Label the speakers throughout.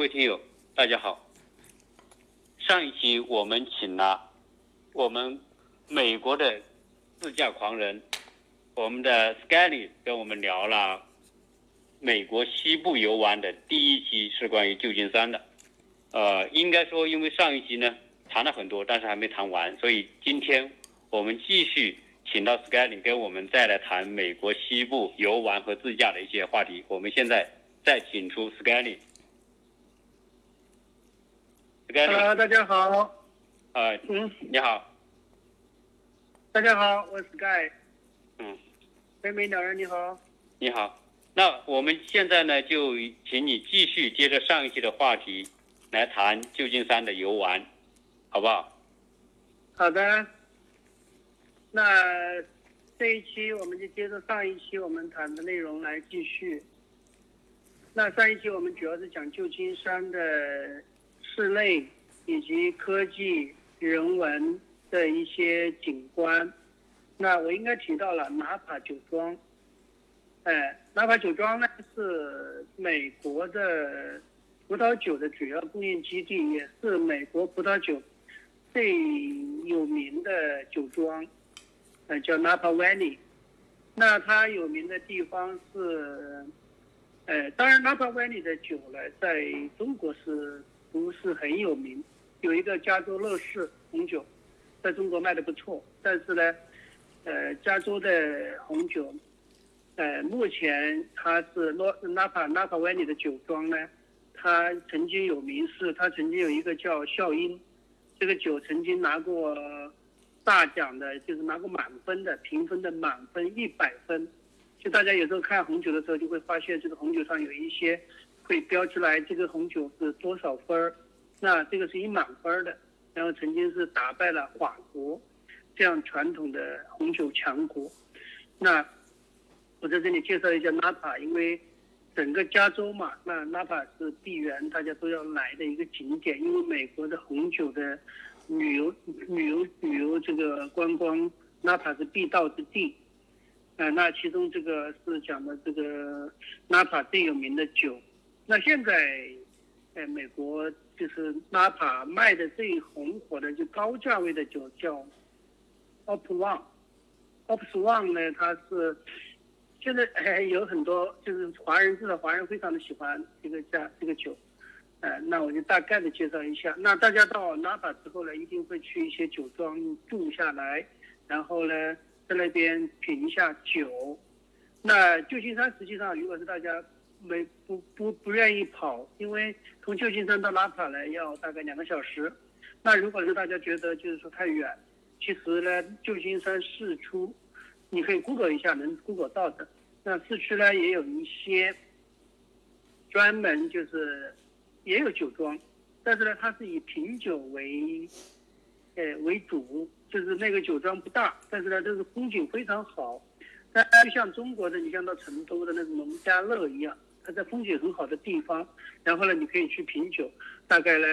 Speaker 1: 各位听友，大家好。上一期我们请了我们美国的自驾狂人，我们的 Scally 跟我们聊了美国西部游玩的第一期是关于旧金山的。呃，应该说，因为上一期呢谈了很多，但是还没谈完，所以今天我们继续请到 Scally 跟我们再来谈美国西部游玩和自驾的一些话题。我们现在再请出 Scally。
Speaker 2: Hello，大家好。
Speaker 1: 哎，
Speaker 2: 嗯，
Speaker 1: 你好，
Speaker 2: 大家好，我是 Sky。
Speaker 1: 嗯，
Speaker 2: 北美鸟人你好。
Speaker 1: 你好。那我们现在呢，就请你继续接着上一期的话题来谈旧金山的游玩，好不好？
Speaker 2: 好的。那这一期我们就接着上一期我们谈的内容来继续。那上一期我们主要是讲旧金山的室内以及科技、人文的一些景观。那我应该提到了纳帕酒庄。哎，纳帕酒庄呢是美国的葡萄酒的主要供应基地，也是美国葡萄酒最有名的酒庄，呃，叫 Napa Valley。那它有名的地方是，呃，当然 Napa Valley 的酒呢，在中国是不是很有名？有一个加州乐事红酒，在中国卖的不错，但是呢，呃，加州的红酒。呃，目前它是诺纳帕纳帕湾里的酒庄呢，它曾经有名是，它曾经有一个叫笑音，这个酒曾经拿过大奖的，就是拿过满分的，评分的满分一百分。就大家有时候看红酒的时候，就会发现这个红酒上有一些会标出来这个红酒是多少分儿，那这个是一满分的，然后曾经是打败了法国这样传统的红酒强国，那。我在这里介绍一下纳帕，因为整个加州嘛，那纳帕是闭园，大家都要来的一个景点。因为美国的红酒的旅游、旅游、旅游这个观光，纳帕是必到之地。呃，那其中这个是讲的这个纳帕最有名的酒。那现在，在美国就是纳帕卖的最红火的就高价位的酒叫 Op One。Op One 呢，它是。现在还有很多就是华人，至少华人非常的喜欢这个价这个酒，呃，那我就大概的介绍一下。那大家到纳帕之后呢，一定会去一些酒庄住下来，然后呢在那边品一下酒。那旧金山实际上，如果是大家没不不不愿意跑，因为从旧金山到拉萨呢要大概两个小时。那如果是大家觉得就是说太远，其实呢旧金山市区。你可以 Google 一下，能 Google 到的。那市区呢也有一些专门就是也有酒庄，但是呢它是以品酒为呃为主，就是那个酒庄不大，但是呢就是风景非常好。但就像中国的，你像到成都的那种农家乐一样，它在风景很好的地方，然后呢你可以去品酒，大概呢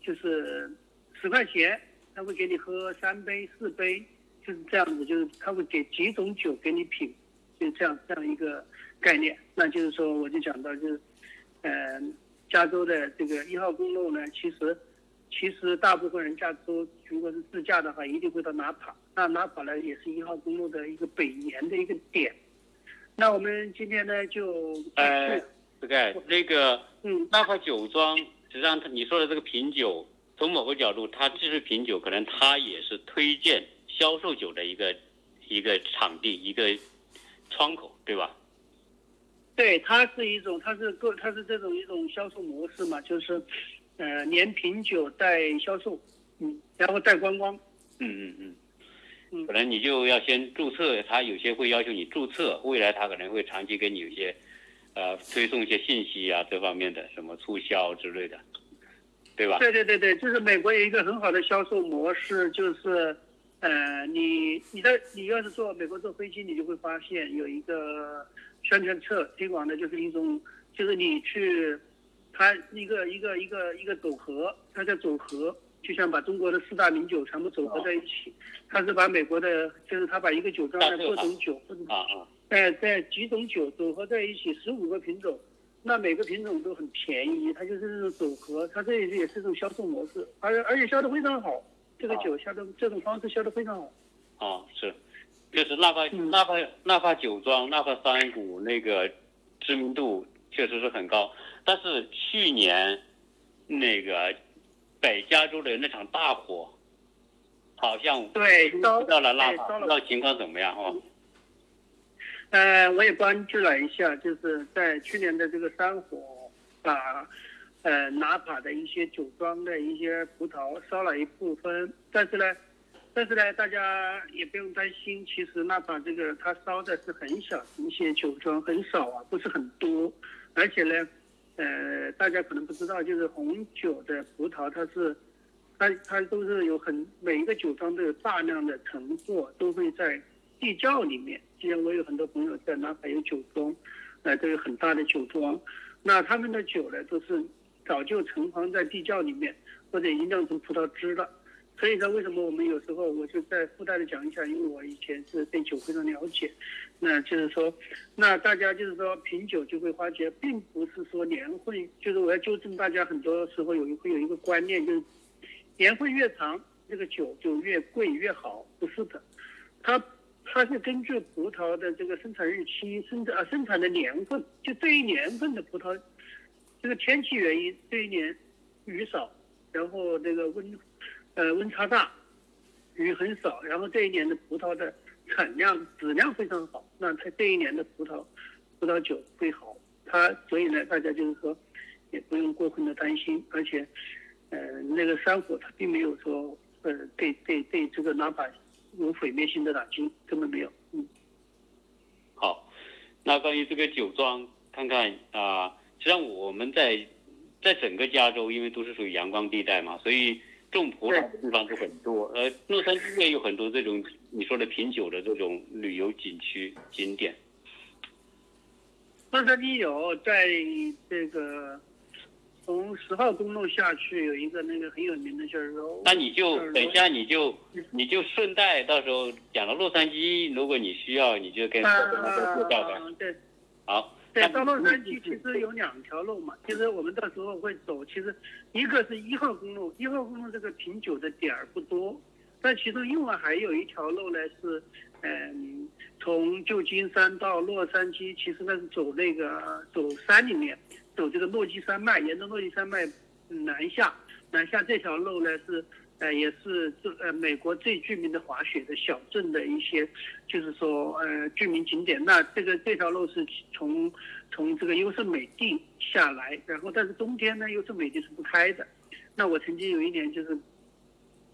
Speaker 2: 就是十块钱，他会给你喝三杯四杯。就是这样子，就是他会给几种酒给你品，就这样这样一个概念。那就是说，我就讲到就是，呃，加州的这个一号公路呢，其实其实大部分人加州如果是自驾的话，一定会到纳帕。那纳帕呢，也是一号公路的一个北沿的一个点。那我们今天呢，就
Speaker 1: 呃，这个那个
Speaker 2: 嗯，
Speaker 1: 那块酒庄，实际上你说的这个品酒，从某个角度，它既是品酒，可能它也是推荐。销售酒的一个一个场地，一个窗口，对吧？
Speaker 2: 对，它是一种，它是个，它是这种一种销售模式嘛，就是，呃，连品酒带销售，嗯，然后带观光，
Speaker 1: 嗯嗯嗯，
Speaker 2: 嗯
Speaker 1: 可能你就要先注册，他有些会要求你注册，未来他可能会长期给你有一些，呃，推送一些信息啊，这方面的什么促销之类的，对吧？
Speaker 2: 对对对对，就是美国有一个很好的销售模式，就是。呃，你你的你要是坐美国坐飞机，你就会发现有一个宣传册推广的就是一种，就是你去，它一个一个一个一个组合，它叫组合，就像把中国的四大名酒全部组合在一起，他是把美国的，就是他把一个酒庄的各种酒
Speaker 1: 啊啊，
Speaker 2: 哎在几种酒组合在一起，十五个品种，那每个品种都很便宜，它就是这种组合，它这也是一种销售模式，而而且销的非常好，这个酒销的这种方式销的非常好。
Speaker 1: 啊，是，就是纳帕
Speaker 2: 嗯。
Speaker 1: 纳帕纳帕酒庄纳帕山谷那个知名度确实是很高，但是去年那个北加州的那场大火，好像
Speaker 2: 对，烧
Speaker 1: 到了纳帕，
Speaker 2: 对烧了。
Speaker 1: 不知道情况怎么样哦。
Speaker 2: 呃，我也关注了一下，就是在去年的这个山火，把呃纳帕的一些酒庄的一些葡萄烧了一部分，但是呢，但是呢，大家也不用担心，其实纳帕这个它烧的是很小的一些酒庄，很少啊，不是很多，而且呢，呃，大家可能不知道，就是红酒的葡萄它是。它它都是有很每一个酒庄都有大量的存货，都会在地窖里面。既然我有很多朋友在南海有酒庄，呃，都有很大的酒庄，那他们的酒呢都是早就存放在地窖里面，或者已经酿成葡萄汁了。所以说，为什么我们有时候我就在附带的讲一下，因为我以前是对酒非常了解，那就是说，那大家就是说品酒就会发觉，并不是说年份，就是我要纠正大家，很多时候有一会有一个观念，就是年份越长，这个酒就越贵越好，不是的，它它是根据葡萄的这个生产日期、生产啊生产的年份，就这一年份的葡萄，这个天气原因，这一年雨少，然后这个温呃温差大，雨很少，然后这一年的葡萄的产量质量非常好，那它这一年的葡萄葡萄酒会好，它所以呢，大家就是说也不用过分的担心，而且。呃，那个山火它并没有说，呃，对对对这个纳帕有毁灭性的打击，根本没有。嗯，
Speaker 1: 好，那关于这个酒庄，看看啊、实际上我们在在整个加州，因为都是属于阳光地带嘛，所以种葡萄的地方都很多。呃，洛杉矶也有很多这种你说的品酒的这种旅游景区景点。
Speaker 2: 洛杉矶有在这个从十号公路下去有一个那个很有名的叫 Rose，
Speaker 1: 那你就等一下，你就你就顺带到时候讲到洛杉矶，如果你需要，你就跟
Speaker 2: 啊
Speaker 1: 我们介绍吧。
Speaker 2: 对。
Speaker 1: 好，
Speaker 2: 对，到洛杉矶其实有两条路嘛，其实我们到时候会走，其实一个是一号公路，一号公路这个品酒的点儿不多，但其中另外还有一条路呢是，嗯，从旧金山到洛杉矶，其实那是走那个走山里面，走这个落基山脉，沿着落基山脉嗯南下，南下这条路呢是。呃，也是这呃美国最著名的滑雪的小镇的一些，就是说呃著名景点。那这个这条路是从从这个优胜美地下来，然后但是冬天呢优胜美地是不开的。那我曾经有一年就是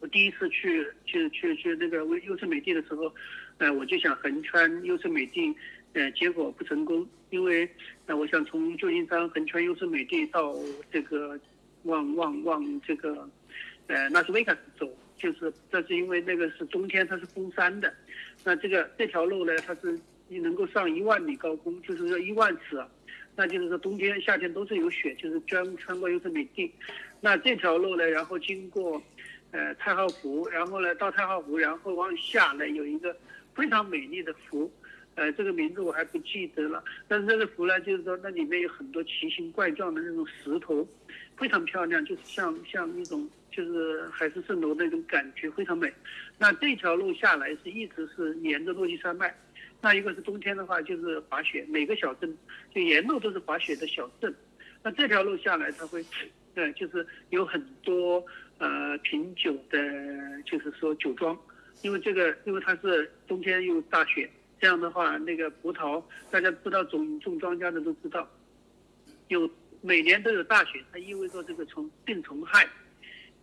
Speaker 2: 我第一次去去去去那个优胜美地的时候，呃我就想横穿优胜美地，呃结果不成功，因为呃我想从旧金山横穿优胜美地到这个往往往这个。呃，拉斯维加斯走，就是这是因为那个是冬天，它是封山的。那这个这条路呢，它是你能够上一万米高空，就是说一万尺。那就是说冬天、夏天都是有雪，就是专穿过优胜美地。那这条路呢，然后经过呃太浩湖，然后呢到太浩湖，然后往下呢有一个非常美丽的湖，呃这个名字我还不记得了。但是这个湖呢，就是说那里面有很多奇形怪状的那种石头，非常漂亮，就是像像一种。就是海市蜃楼那种感觉非常美，那这条路下来是一直是沿着落基山脉，那一个是冬天的话就是滑雪，每个小镇就沿路都是滑雪的小镇，那这条路下来它会，呃，就是有很多呃品酒的，就是说酒庄，因为这个因为它是冬天又大雪，这样的话那个葡萄大家知道种种庄稼的都知道，有每年都有大雪，它意味着这个虫病虫害。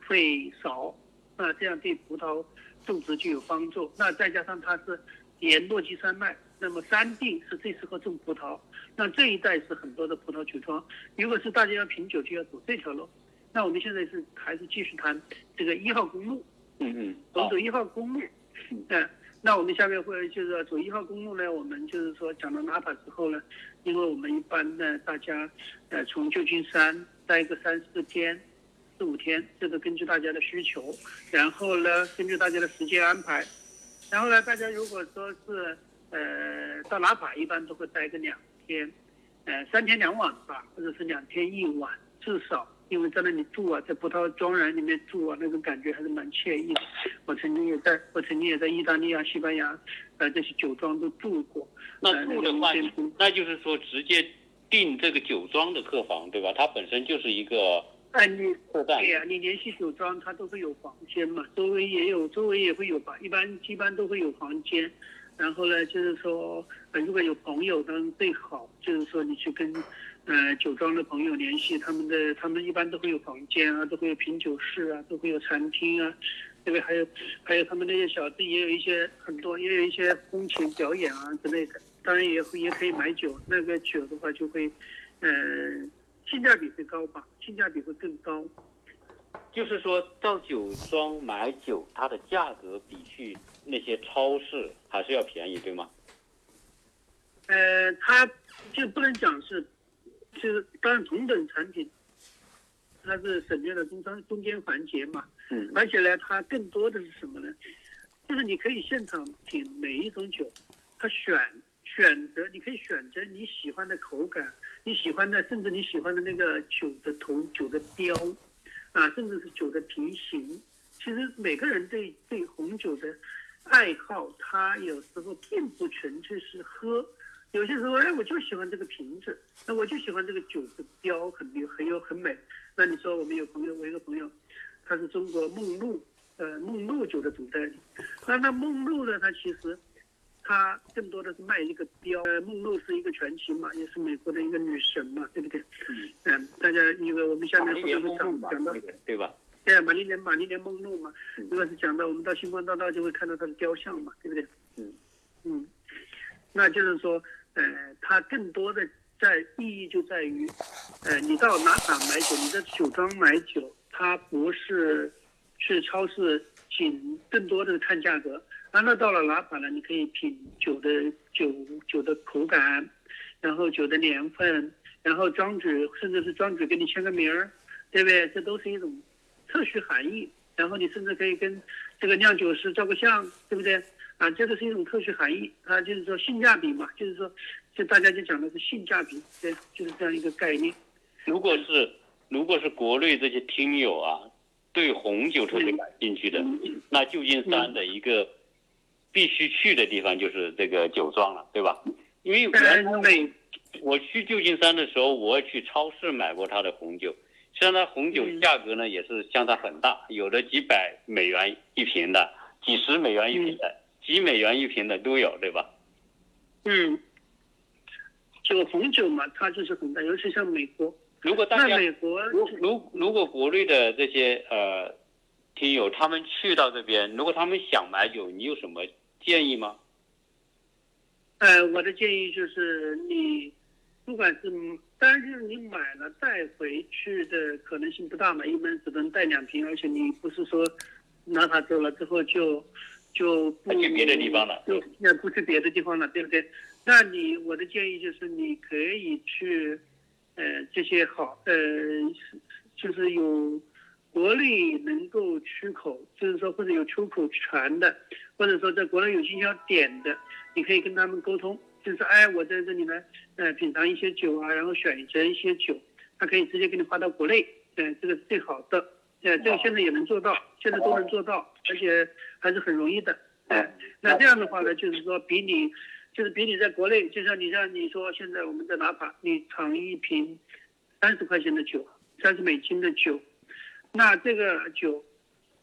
Speaker 2: 会少，那这样对葡萄种植就有帮助。那再加上它是沿落基山脉，那么山地是最适合种葡萄。那这一带是很多的葡萄酒庄。如果是大家要品酒，就要走这条路。那我们现在是还是继续谈这个一号公路。
Speaker 1: 嗯嗯，
Speaker 2: 走走一号公路。嗯，那我们下面会就是走一号公路呢，我们就是说讲到纳帕之后呢，因为我们一般呢，大家呃从旧金山待个三四天。四五天，这个根据大家的需求，然后呢，根据大家的时间安排，然后呢，大家如果说是呃到拉法，一般都会待个两天，呃三天两晚吧，或者是两天一晚，至少。因为在那里住啊，在葡萄庄园里面住啊，那种感觉还是蛮惬意的。我曾经也在，我曾经也在意大利啊、西班牙，呃，这些酒庄都住过。
Speaker 1: 那住的话，那就是说直接订这个酒庄的客房，对吧？它本身就是一个。
Speaker 2: 哎，你对呀，你联系酒庄，它都会有房间嘛，周围也有，周围也会有吧，一般一般都会有房间。然后呢，就是说，呃，如果有朋友，当然最好，就是说你去跟。呃，酒庄的朋友联系他们的，他们一般都会有房间啊，都会有品酒室啊，都会有餐厅啊，对不对？还有，还有他们那些小弟也有一些很多，也有一些风情表演啊之类的。当然也也可以买酒，那个酒的话就会，呃，性价比会高吧，性价比会更高。
Speaker 1: 就是说到酒庄买酒，它的价格比去那些超市还是要便宜，对吗？
Speaker 2: 呃，它就不能讲是。就是当然同等产品，它是省略了中间中间环节嘛，
Speaker 1: 嗯，
Speaker 2: 而且呢，它更多的是什么呢？就是你可以现场品每一种酒，它选选择，你可以选择你喜欢的口感，你喜欢的，甚至你喜欢的那个酒的头酒的标，啊，甚至是酒的瓶型。其实每个人对对红酒的爱好，他有时候并不纯粹是喝。有些时候，哎，我就喜欢这个瓶子，那我就喜欢这个酒的标很有很有很美。那你说我们有朋友，我一个朋友，他是中国梦露，呃，梦露酒的总代理。那那梦露呢，他其实他更多的是卖一个标。呃，梦露是一个传奇嘛，也是美国的一个女神嘛，对不对？嗯。大家因为我们下面说会讲讲到，
Speaker 1: 对吧？
Speaker 2: 对，玛丽莲玛丽莲梦露嘛，如果是讲到我们到星光大道就会看到她的雕像嘛，对不对？
Speaker 1: 嗯。
Speaker 2: 嗯。那就是说。呃，它更多的在意义就在于，呃，你到哪哪买酒，你在酒庄买酒，它不是去超市仅更多的看价格，那到了哪法呢？你可以品酒的酒酒的口感，然后酒的年份，然后庄主甚至是庄主给你签个名儿，对不对？这都是一种特许含义。然后你甚至可以跟这个酿酒师照个相，对不对？啊，这个是一种特许含义，啊，就是说性价比嘛，就是说，就大家就讲的是性价比，对，就是这样一个概念。
Speaker 1: 如果是如果是国内这些听友啊，对红酒特别感兴趣的，那旧金山的一个必须去的地方就是这个酒庄了，对吧？因为原来我去旧金山的时候，我去超市买过他的红酒，实际上它红酒价格呢也是相差很大，有的几百美元一瓶的，几十美元一瓶的。几美元一瓶的都有，对吧？
Speaker 2: 嗯，酒红酒嘛，它就是很大，尤其像美国。
Speaker 1: 如果大
Speaker 2: 家美国，
Speaker 1: 如如如果国内的这些呃听友他们去到这边，如果他们想买酒，你有什么建议吗？
Speaker 2: 呃，我的建议就是你不管是，当然就是你买了带回去的可能性不大嘛，一般只能带两瓶，而且你不是说拿它走了之后就。就不
Speaker 1: 去别的地方了，
Speaker 2: 就那不去别的地方了，对不对？那你我的建议就是你可以去，呃，这些好，呃，就是有国内能够出口，就是说或者有出口权的，或者说在国内有经销点的，你可以跟他们沟通，就是哎，我在这里呢，呃，品尝一些酒啊，然后选择一些酒，他可以直接给你发到国内，嗯，这个是最好的。呃，这个现在也能做到，现在都能做到，而且还是很容易的。哎，那这样的话呢，就是说比你，就是比你在国内，就像你像你说现在我们在哪怕你尝一瓶三十块钱的酒，三十美金的酒，那这个酒，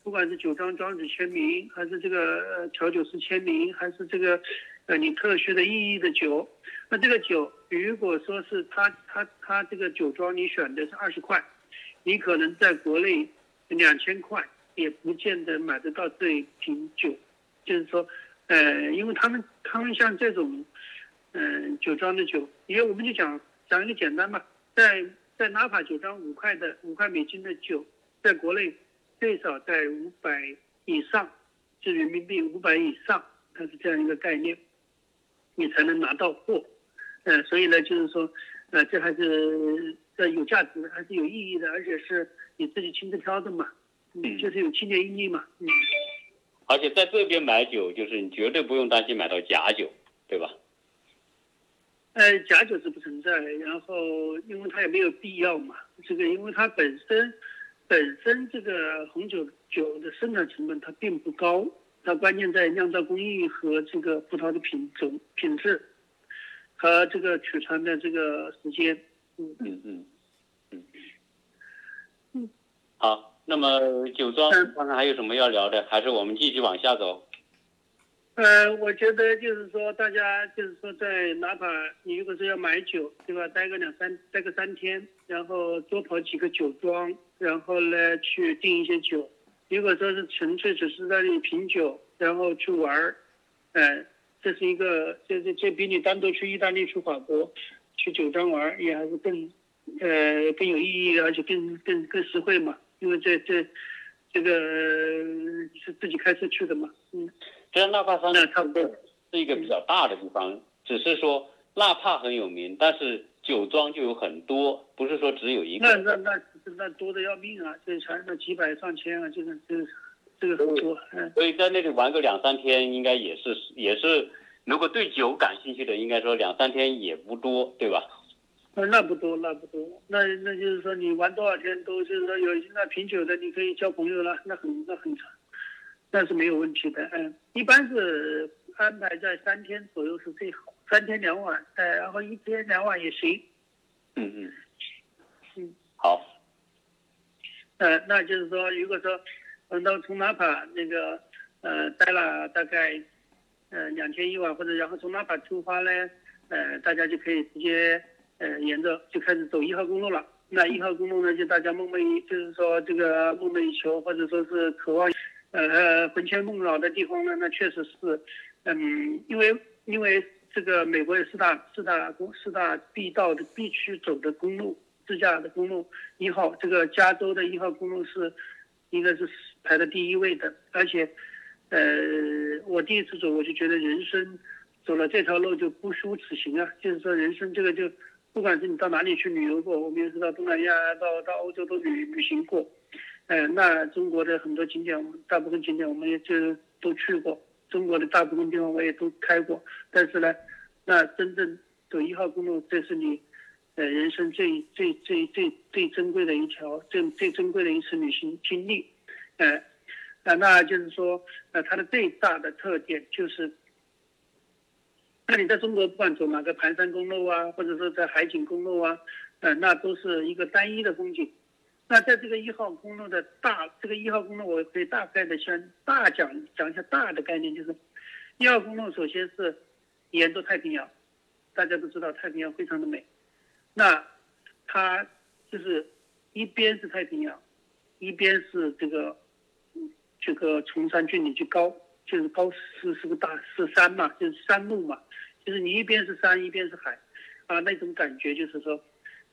Speaker 2: 不管是酒庄庄主签名，还是这个调酒师签名，还是这个呃你特许的意义的酒，那这个酒如果说是他他他这个酒庄你选的是二十块，你可能在国内。两千块也不见得买得到这一瓶酒，就是说，呃，因为他们他们像这种，嗯，酒庄的酒，因为我们就讲讲一个简单吧，在在纳帕酒庄五块的五块美金的酒，在国内最少在五百以上，是人民币五百以上，它是这样一个概念，你才能拿到货，呃，所以呢，就是说，呃，这还是呃有价值，还是有意义的，而且是。你自己亲自挑的嘛，嗯，就是有纪念意义嘛，嗯。
Speaker 1: 而且在这边买酒，就是你绝对不用担心买到假酒，对吧？
Speaker 2: 呃，假酒是不存在，然后因为它也没有必要嘛。这个因为它本身本身这个红酒酒的生产成本它并不高，它关键在酿造工艺和这个葡萄的品种品质和这个储藏的这个时间。
Speaker 1: 嗯嗯嗯嗯嗯。好，那么酒庄刚才还有什么要聊的，还是我们继续往下走？
Speaker 2: 呃，我觉得就是说，大家就是说，在哪怕你如果是要买酒，对吧？待个两三，待个三天，然后多跑几个酒庄，然后呢去订一些酒。如果说是纯粹只是在那里品酒，然后去玩儿，呃，这是一个，这这这比你单独去意大利、去法国、去酒庄玩也还是更，呃，更有意义，而且更更更实惠嘛。因为这这这个是自己开车去的嘛，嗯。
Speaker 1: 虽然纳帕山呢差不多是一个比较大的地方，只是说纳帕很有名，但是酒庄就有很多，不是说只有一个。
Speaker 2: 那那那那多的要命啊！这全是几百上千啊，就是这这个很多。嗯。
Speaker 1: 所以在那里玩个两三天，应该也是也是，如果对酒感兴趣的，应该说两三天也不多，对吧？
Speaker 2: 那，那不多，那不多。那那就是说你玩多少天都就是说有那品酒的，你可以交朋友了，那很那很长。那是没有问题的，嗯，一般是安排在三天左右是最好，三天两晚，呃，然后一天两晚也行。
Speaker 1: 嗯嗯，嗯，好。
Speaker 2: 呃，那就是说，如果说，嗯，到从哪帕那个，呃，待了大概，呃，两天一晚，或者然后从哪帕出发呢，呃，大家就可以直接，呃，沿着就开始走一号公路了。那一号公路呢，就大家梦寐，就是说这个梦寐以求，或者说是渴望。呃，魂牵梦绕的地方呢，那确实是，嗯，因为因为这个美国有四大四大公四大必到的必须走的公路，自驾的公路一号，这个加州的一号公路是，应该是排在第一位的，而且，呃，我第一次走我就觉得人生走了这条路就不虚此行啊，就是说人生这个就，不管是你到哪里去旅游过，我们也知道东南亚到到欧洲都旅旅行过。哎，那中国的很多景点，我们大部分景点我们也就都去过。中国的大部分地方我也都开过。但是呢，那真正走一号公路，这是你，呃，人生最最最最最珍贵的一条，最最珍贵的一次旅行经历。哎，啊，那就是说，呃，它的最大的特点就是，那你在中国不管走哪个盘山公路啊，或者说在海景公路啊，呃，那都是一个单一的风景。那在这个一号公路的大，这个一号公路我可以大概的先大讲讲一下大的概念，就是一号公路首先是沿着太平洋，大家都知道太平洋非常的美，那它就是一边是太平洋，一边是这个这个崇山峻岭就高，就是高是是个大是山嘛，就是山路嘛，就是你一边是山一边是海，啊那种感觉就是说，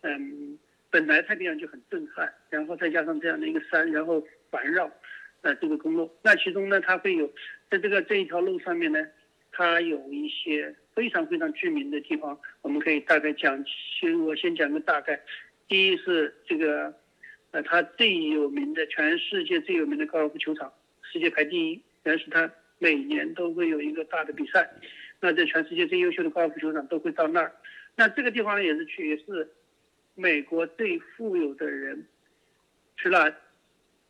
Speaker 2: 嗯。本来太平洋就很震撼，然后再加上这样的一个山，然后环绕，呃，这个公路，那其中呢，它会有在这个这一条路上面呢，它有一些非常非常著名的地方，我们可以大概讲，先我先讲个大概。第一是这个，呃，它最有名的，全世界最有名的高尔夫球场，世界排第一，但是它每年都会有一个大的比赛，那在全世界最优秀的高尔夫球场都会到那儿，那这个地方也是去也是。美国最富有的人，除了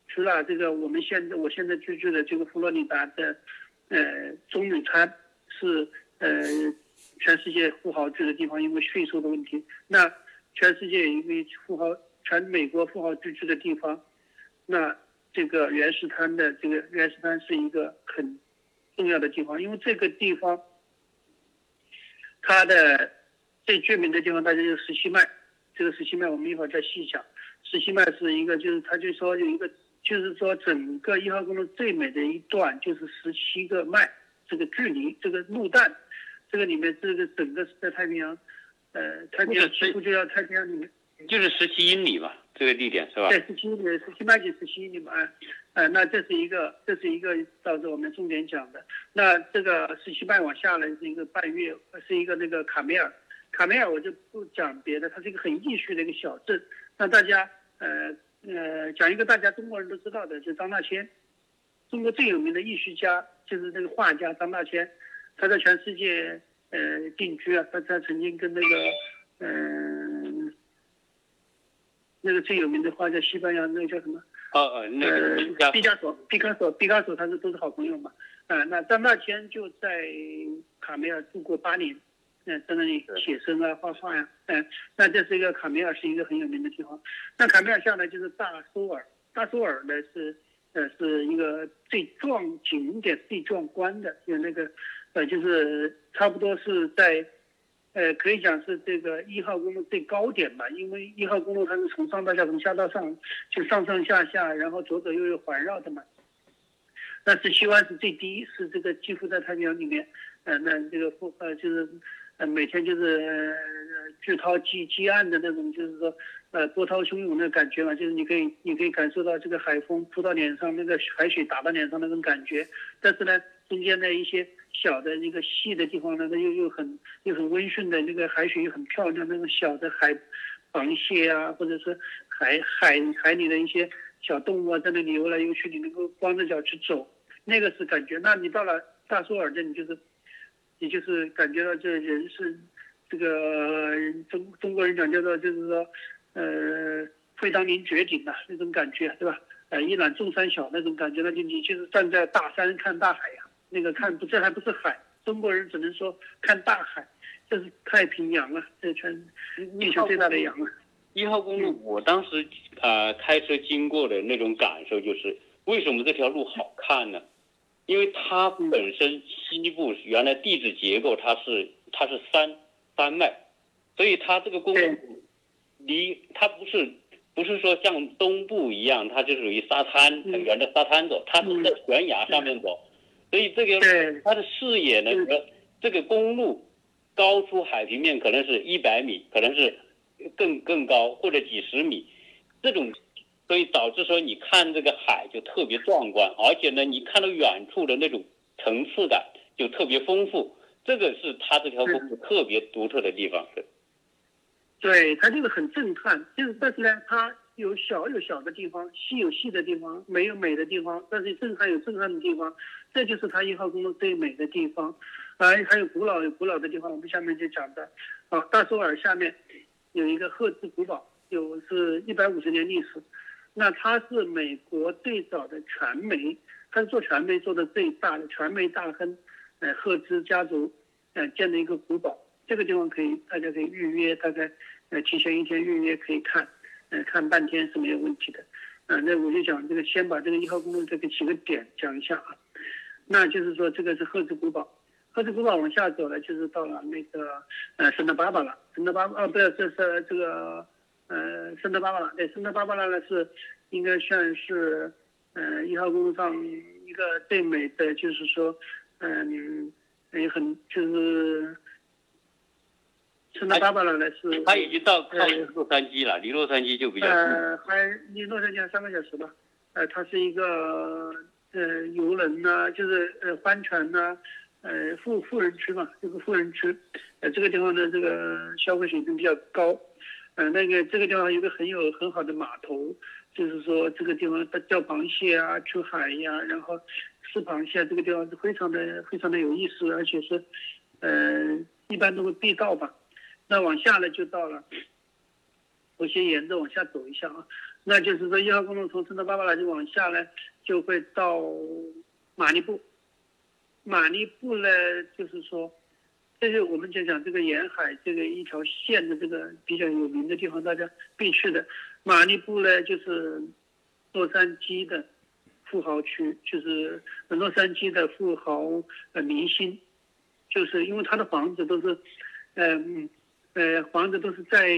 Speaker 2: 除了这个，我们现在我现在居住的这个佛罗里达的，呃，中美滩是呃全世界富豪住的地方，因为税收的问题。那全世界一个富豪，全美国富豪居住的地方，那这个原始滩的这个原始滩是一个很重要的地方，因为这个地方它的最著名的地方，大家就十七迈。这个十七迈我们一会儿再细讲。十七迈是一个，就是他就说有一个，就是说整个一号公路最美的一段就是十七个迈这个距离，这个路段，这个里面这个整个是在太平洋，呃，太平洋几乎就要太平洋里面，
Speaker 1: 就是十七英里嘛，这个地点是吧？
Speaker 2: 对，十七英里，十七迈就十七英里嘛，呃，那这是一个，这是一个到时候我们重点讲的。那这个十七迈往下来是一个半月，是一个那个卡梅尔。卡梅尔我就不讲别的，它是一个很艺术的一个小镇。那大家呃呃讲一个大家中国人都知道的，就张大千，中国最有名的艺术家就是那个画家张大千，他在全世界呃定居啊，他他曾经跟那个嗯、那个最有名的画家西班牙那个叫什么？
Speaker 1: 哦哦，那
Speaker 2: 呃
Speaker 1: 个
Speaker 2: 毕加索，毕加索，毕加索，他是都是好朋友嘛。啊、那张大千就在卡梅尔住过八年，嗯、在那里写生啊，画画呀、嗯、那这是一个卡梅尔是一个很有名的地方。那卡梅尔下来就是大苏尔，大苏尔呢是呃是一个最壮景点最壮观的，有那个呃就是差不多是在。呃，可以讲是这个一号公路最高点吧，因为一号公路它是从上到下，从下到上，就上上下下，然后左左右右环绕的嘛。那是西湾是最低，是这个几乎在太平洋里面，呃，那这个风呃就是呃每天就是巨涛激激岸的那种，就是说呃波涛汹涌的感觉嘛，就是你可以你可以感受到这个海风扑到脸上，那个海水打到脸上那种感觉。但是呢，中间的一些小的那个细的地方呢，那又又很又很温顺的那个海水又很漂亮，那种小的海螃蟹啊，或者是海海海里的一些小动物啊，在那里游来游去，你能够光着脚去走，那个是感觉。那你到了大苏尔镇，你就是你就是感觉到这人是这个中中国人讲叫做就是说呃会当凌绝顶啊那种感觉，对吧？呃一览众山小那种感觉，那就你就是站在大山看大海呀、那个看不这还不是海，中国人只能说看大海，这是太平洋啊，这全地球最大的洋啊。
Speaker 1: 一号公路，我当时呃开车经过的那种感受就是，为什么这条路好看呢？因为它本身西部原来地质结构它是它是山山脉，所以它这个公
Speaker 2: 对。
Speaker 1: 路离它不是不是说像东部一样，它就属于沙滩
Speaker 2: 嗯。
Speaker 1: 沿着沙滩走，它是在悬崖上面走，所以这个它的视野呢，这个公路高出海平面可能是一百米，可能是更更高或者几十米，这种，所以导致说你看这个海就特别壮观，而且呢，你看到远处的那种层次感就特别丰富，这个是它这条公路特别独特的地方。对
Speaker 2: 对，它就是很震撼，就是但是呢，它有小有小的地方，细有细的地方，美有美的地方，但是震撼有震撼的地方，这就是它一号公路最美的地方。还还有古老有古老的地方，我们下面就讲的。啊，大苏尔下面有一个赫兹古堡，有是一百五十年历史。那它是美国最早的传媒，它是做传媒做的最大的传媒大亨，呃，赫兹家族，呃，建的一个古堡。这个地方可以，大家可以预约，大概呃提前一天预约可以看，呃看半天是没有问题的。呃，那我就讲这个，先把这个一号公路这个几个点讲一下啊。那就是说，这个是赫兹古堡，赫兹古堡往下走了，就是到了那个呃圣塔芭芭拉，圣塔芭哦不是，这是这个呃圣德芭芭拉，对，圣德芭芭拉呢是应该算是呃一号公路上一个最美的，就是说嗯也很就是。圣德芭芭拉呢是，
Speaker 1: 它已经到靠
Speaker 2: 呃
Speaker 1: 洛杉矶了，离洛杉矶就比较近。
Speaker 2: 呃，还离洛杉矶还三个小时吧。呃，它是一个呃游轮呐、就是呃帆船呐、呃富富人区嘛，这个富人区。呃，这个地方的，这个消费水平比较高。呃，那个这个地方有个很有很好的码头，就是说这个地方它钓螃蟹啊，出海呀、然后吃螃蟹，这个地方是非常的非常的有意思，而且是呃一般都会必到吧。那往下呢，就到了。我先沿着往下走一下啊，那就是说一号公路从圣塔芭芭拉就往下呢，就会到马尼布。马尼布呢，就是说，这是我们就讲这个沿海这个一条线的这个比较有名的地方，大家必去的。马尼布呢，就是洛杉矶的富豪区，就是洛杉矶的富豪呃明星，就是因为他的房子都是，嗯呃房子都是在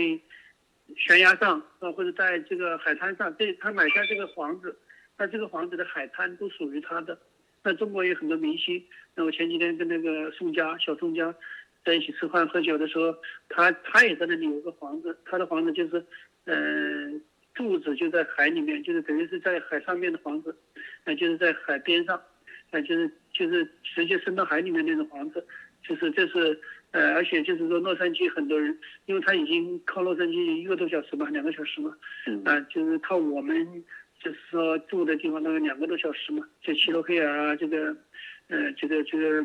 Speaker 2: 悬崖上啊，或者在这个海滩上，这他买下这个房子，那这个房子的海滩都属于他的。那中国有很多明星，那我前几天跟那个宋佳小宋佳在一起吃饭喝酒的时候，他他也在那里有个房子，他的房子就是，呃，柱子就在海里面，就是等于是在海上面的房子，呃，就是在海边上，呃，就是就是直接伸到海里面那种房子，就是这是呃，而且就是说洛杉矶很多人，因为他已经靠洛杉矶一个多小时嘛，两个小时嘛，
Speaker 1: 嗯。
Speaker 2: 啊、就是靠我们就是说住的地方大概两个多小时嘛，就齐罗黑尔啊，这个呃，这个这个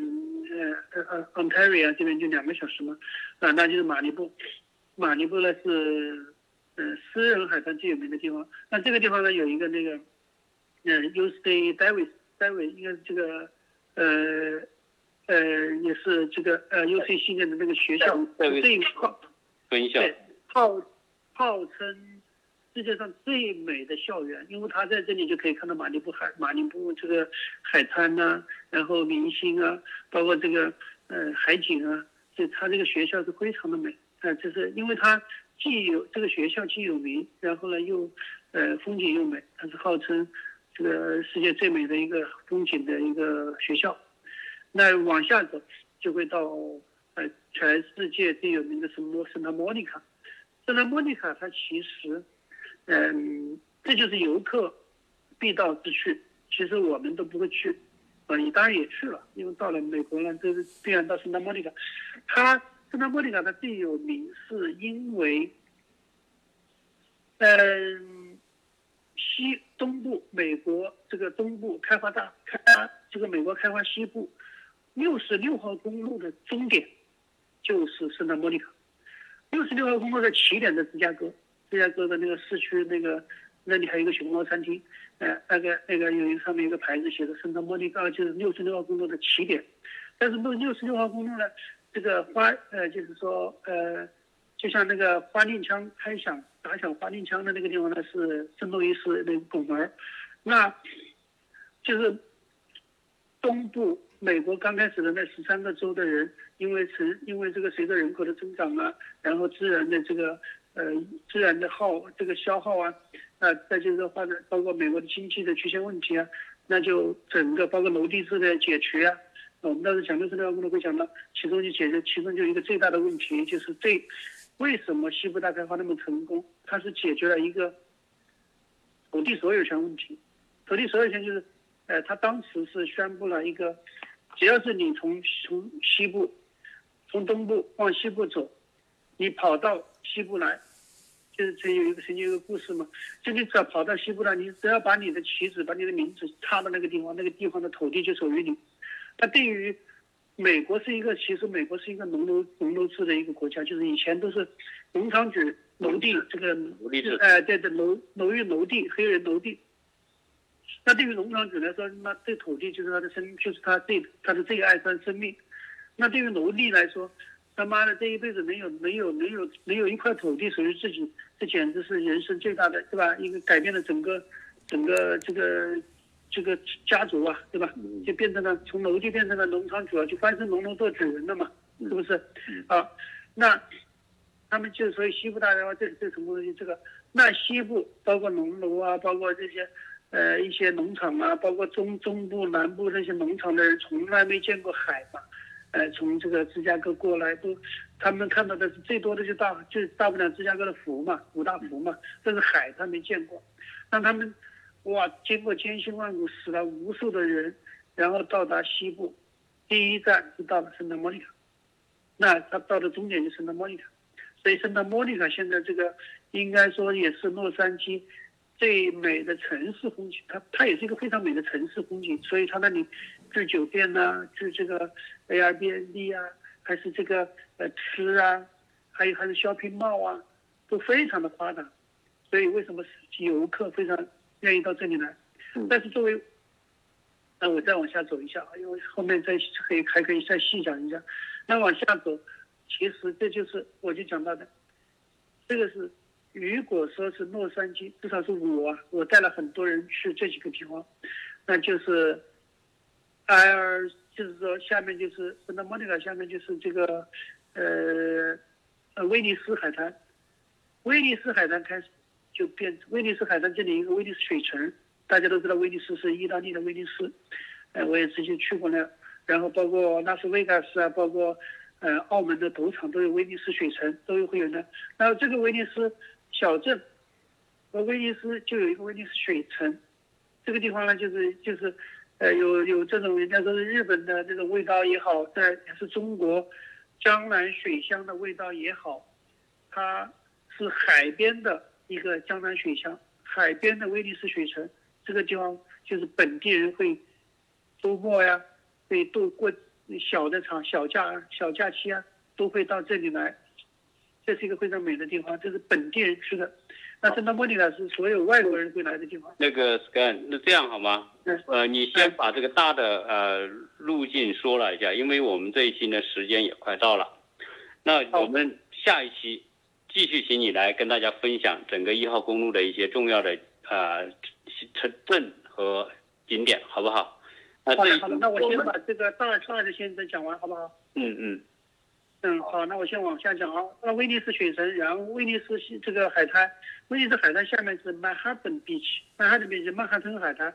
Speaker 2: 呃呃 Ontario 这边就两个小时嘛，啊，那就是马尼布，马尼布呢是呃私人海滩最有名的地方。那这个地方呢有一个那个，呃 U C Davis Davis 应该是这个呃呃也是这个呃 U C 系列的那个学校，最号
Speaker 1: 分校
Speaker 2: 对号号称。世界上最美的校园，因为他在这里就可以看到马尼布海、马尼布这个海滩呐，然后明星啊，包括这个呃海景啊，就他这个学校是非常的美啊，就是因为它既有这个学校既有名，然后呢又呃风景又美，它是号称这个世界最美的一个风景的一个学校。那往下走就会到呃全世界最有名的什么圣塔莫妮卡，圣塔莫妮卡它其实。嗯，这就是游客必到之处。其实我们都不会去，啊，你当然也去了，因为到了美国呢，这是必然到圣塔莫尼卡。它圣塔莫尼卡它最有名，是因为，嗯，西东部美国这个东部开发大开发这个美国开发西部六十六号公路的终点就是圣塔莫尼卡，六十六号公路的起点在芝加哥。芝加哥的那个市区那个那里还有一个熊猫餐厅，呃，那个那个有一个上面一个牌子写的圣托莫尼高就是六十六号公路的起点，但是六六十六号公路呢，这个花呃就是说呃，就像那个花令枪开响打响花令枪的那个地方呢是圣路易斯那个拱门，那就是东部美国刚开始的那十三个州的人，因为是因为这个随着人口的增长啊，然后自然的这个。呃，自然的耗这个消耗啊，那再就是发展包括美国的经济的出现问题啊，那就整个包括楼地质的解决啊，我们当时讲六十六号公路会讲到，其中就解决其中就一个最大的问题就是最为什么西部大开发那么成功，它是解决了一个土地所有权问题，土地所有权就是，呃，他当时是宣布了一个，只要是你从从西部从东部往西部走，你跑到西部来。就是曾有一个曾经有个故事嘛，就你只要跑到西部来，你只要把你的旗子、把你的名字插到那个地方，那个地方的土地就属于你。那对于美国是一个，其实美国是一个农奴农奴制的一个国家，就是以前都是农场主奴地这个奴隶制，哎，对对，农农域农地，黑人奴地。那对于农场主来说，那这土地就是他的生，就是他最他的最爱，他的生命。那对于奴隶来说，他妈的，这一辈子能有能有能有能有一块土地属于自己，这简直是人生最大的，对吧？一个改变了整个整个这个这个家族啊，对吧？就变成了从奴隶变成了农场主啊，就翻身农奴做主人了嘛，是不是？啊，那他们就所以西部大开发最最成功的就这个。那西部包括农奴啊，包括这些呃一些农场啊，包括中中部南部那些农场的人，从来没见过海嘛。呃，从这个芝加哥过来都，他们看到的是最多的就大就大不了芝加哥的湖嘛，五大湖嘛，但是海他没见过。那他们哇，经过千辛万苦，死了无数的人，然后到达西部，第一站就到了圣塔莫尼卡，那他到的终点就是圣塔莫尼卡，所以圣塔莫尼卡现在这个应该说也是洛杉矶。最美的城市风景，它它也是一个非常美的城市风景，所以它那里住酒店呐，住这个 Airbnb 啊，还是这个呃吃啊，还有还是 shopping mall 啊，都非常的发达，所以为什么游客非常愿意到这里来？但是作为，那我再往下走一下，因为后面再可以还可以再细讲一下。那往下走，其实这就是我就讲到的，这个是。如果说是洛杉矶，至少是我，我带了很多人去这几个地方，那就是埃尔，就是说下面就是圣莫尼卡，下面就是这个呃呃威尼斯海滩，威尼斯海滩开始就变，威尼斯海滩这里一个威尼斯水城，大家都知道威尼斯是意大利的威尼斯，哎，我也直接去过那，然后包括拉斯维加斯啊，包括呃澳门的赌场都有威尼斯水城，都有会有的，然后这个威尼斯。小镇和威尼斯就有一个威尼斯水城，这个地方呢，就是就是，呃，有有这种人家说是日本的这种味道也好，在也是中国江南水乡的味道也好，它是海边的一个江南水乡，海边的威尼斯水城，这个地方就是本地人会周末呀，会度过小的长小假小假期啊，都会到这里来。这是一个非常美的地方，这是本地人吃的。那圣托波里呢，是所有外国人归来的地方。
Speaker 1: 那个 scan，那这样好吗？
Speaker 2: 嗯。
Speaker 1: 呃，你先把这个大的呃路径说了一下，因为我们这一期呢时间也快到了。那我们下一期继续请你来跟大家分享整个一号公路的一些重要的呃城镇和景点，好不好？
Speaker 2: 好的好的，那我先把这个大大的先讲完，好不好？
Speaker 1: 嗯嗯。
Speaker 2: 嗯，好，那我先往下讲啊。那威尼斯水城，然后威尼斯这个海滩，威尼斯海滩下面是曼哈顿 beach，曼哈顿 beach，曼哈顿海滩，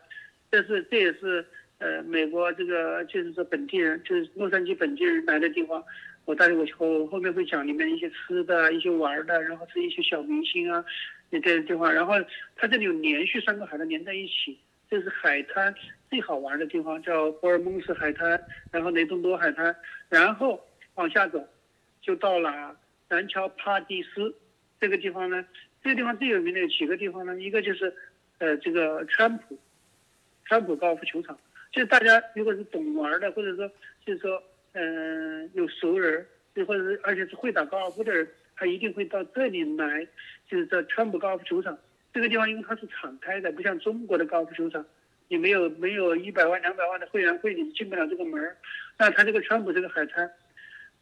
Speaker 2: 这是这也是呃美国这个就是说本地人，就是洛杉矶本地人来的地方。我待会我后后面会讲里面一些吃的、一些玩的，然后是一些小明星啊，这些地方。然后它这里有连续三个海滩连在一起，这是海滩最好玩的地方，叫波尔蒙斯海滩，然后雷东多海滩，然后往下走。就到了南桥帕蒂斯这个地方呢，这个地方最有名的有几个地方呢？一个就是，呃，这个川普，川普高尔夫球场，就是大家如果是懂玩的，或者说就是说，嗯，有熟人，就或者是而且是会打高尔夫的人，他一定会到这里来，就是在川普高尔夫球场这个地方，因为它是敞开的，不像中国的高尔夫球场，你没有没有一百万两百万的会员会，你进不了这个门儿。那他这个川普这个海滩，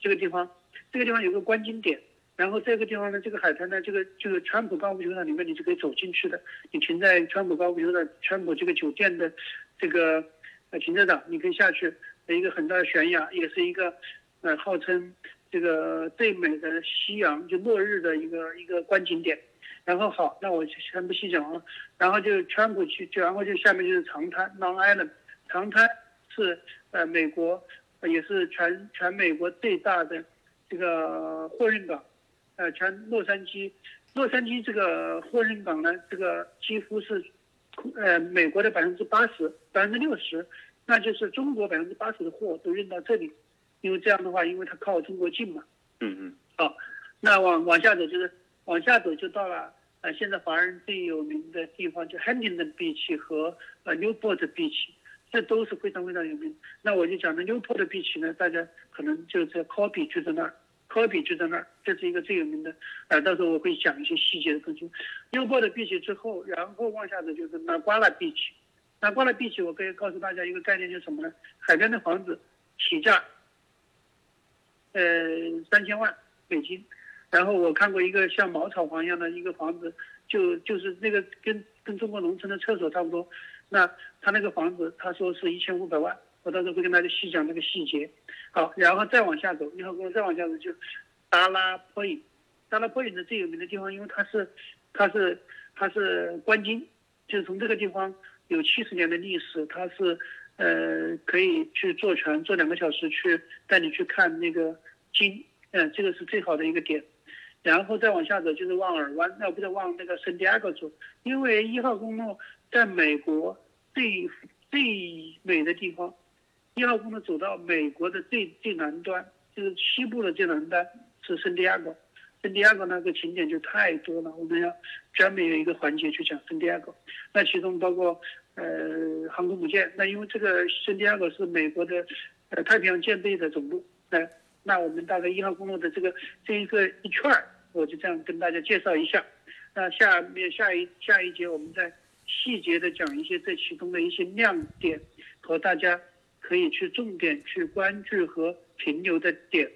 Speaker 2: 这个地方。这个地方有个观景点，然后这个地方呢，这个海滩呢，这个这个川普高尔夫球场里面，你是可以走进去的。你停在川普高尔夫球场、川普这个酒店的这个呃停车场，你可以下去，一个很大的悬崖，也是一个呃号称这个最美的夕阳就落日的一个一个观景点。然后好，那我先不细讲了。然后就川普去，然后就下面就是长滩 Long Island，长滩是呃美国也是全全美国最大的。这个货运港，呃，全洛杉矶，洛杉矶这个货运港呢，这个几乎是，呃，美国的百分之八十、百分之六十，那就是中国百分之八十的货都运到这里，因为这样的话，因为它靠中国近嘛。
Speaker 1: 嗯嗯。
Speaker 2: 好，那往往下走就是往下走就到了，呃，现在华人最有名的地方就 Huntington Beach 和呃 Newport Beach。这都是非常非常有名。那我就讲的 Newport Beach 呢，大家可能就在 Kobe 就在那儿，Kobe 就在那儿，这是一个最有名的。呃，到时候我会讲一些细节的东西。Newport Beach 之后，然后往下走就是 Naguala Beach。Naguala Beach 我可以告诉大家一个概念，就是什么呢？海边的房子起价，呃，三千万美金。然后我看过一个像茅草房一样的一个房子，就就是那个跟跟中国农村的厕所差不多。那他那个房子，他说是一千五百万，我到时候会跟大家细讲那个细节。好，然后再往下走，一号公路再往下走就达拉坡影，达拉坡影的最有名的地方，因为它是它是它是观鲸，就是从这个地方有七十年的历史，它是呃可以去坐船坐两个小时去带你去看那个鲸，嗯，这个是最好的一个点。然后再往下走就是往尔湾，那不是往那个圣地亚哥走，因为一号公路。在美国最最美的地方，一号公路走到美国的最最南端，就是西部的最南端是圣地亚哥。圣地亚哥那个景点就太多了，我们要专门有一个环节去讲圣地亚哥。那其中包括呃航空母舰，那因为这个圣地亚哥是美国的呃太平洋舰队的总部。那那我们大概一号公路的这个这一个一圈儿，我就这样跟大家介绍一下。那下面下一下一节我们再。细节的讲一些这其中的一些亮点和大家可以去重点去关注和停留的点，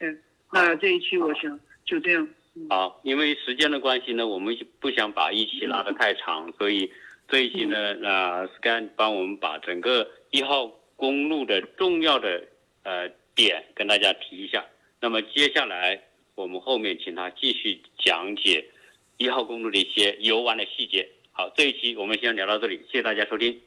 Speaker 2: 嗯，那这一期我想就这样。
Speaker 1: 好，因为时间的关系呢，我们不想把一期拉得太长，所以这一期呢，那，Scan 帮我们把整个一号公路的重要的呃点跟大家提一下。那么接下来我们后面请他继续讲解一号公路的一些游玩的细节。好，这一期我们先聊到这里，谢谢大家收听。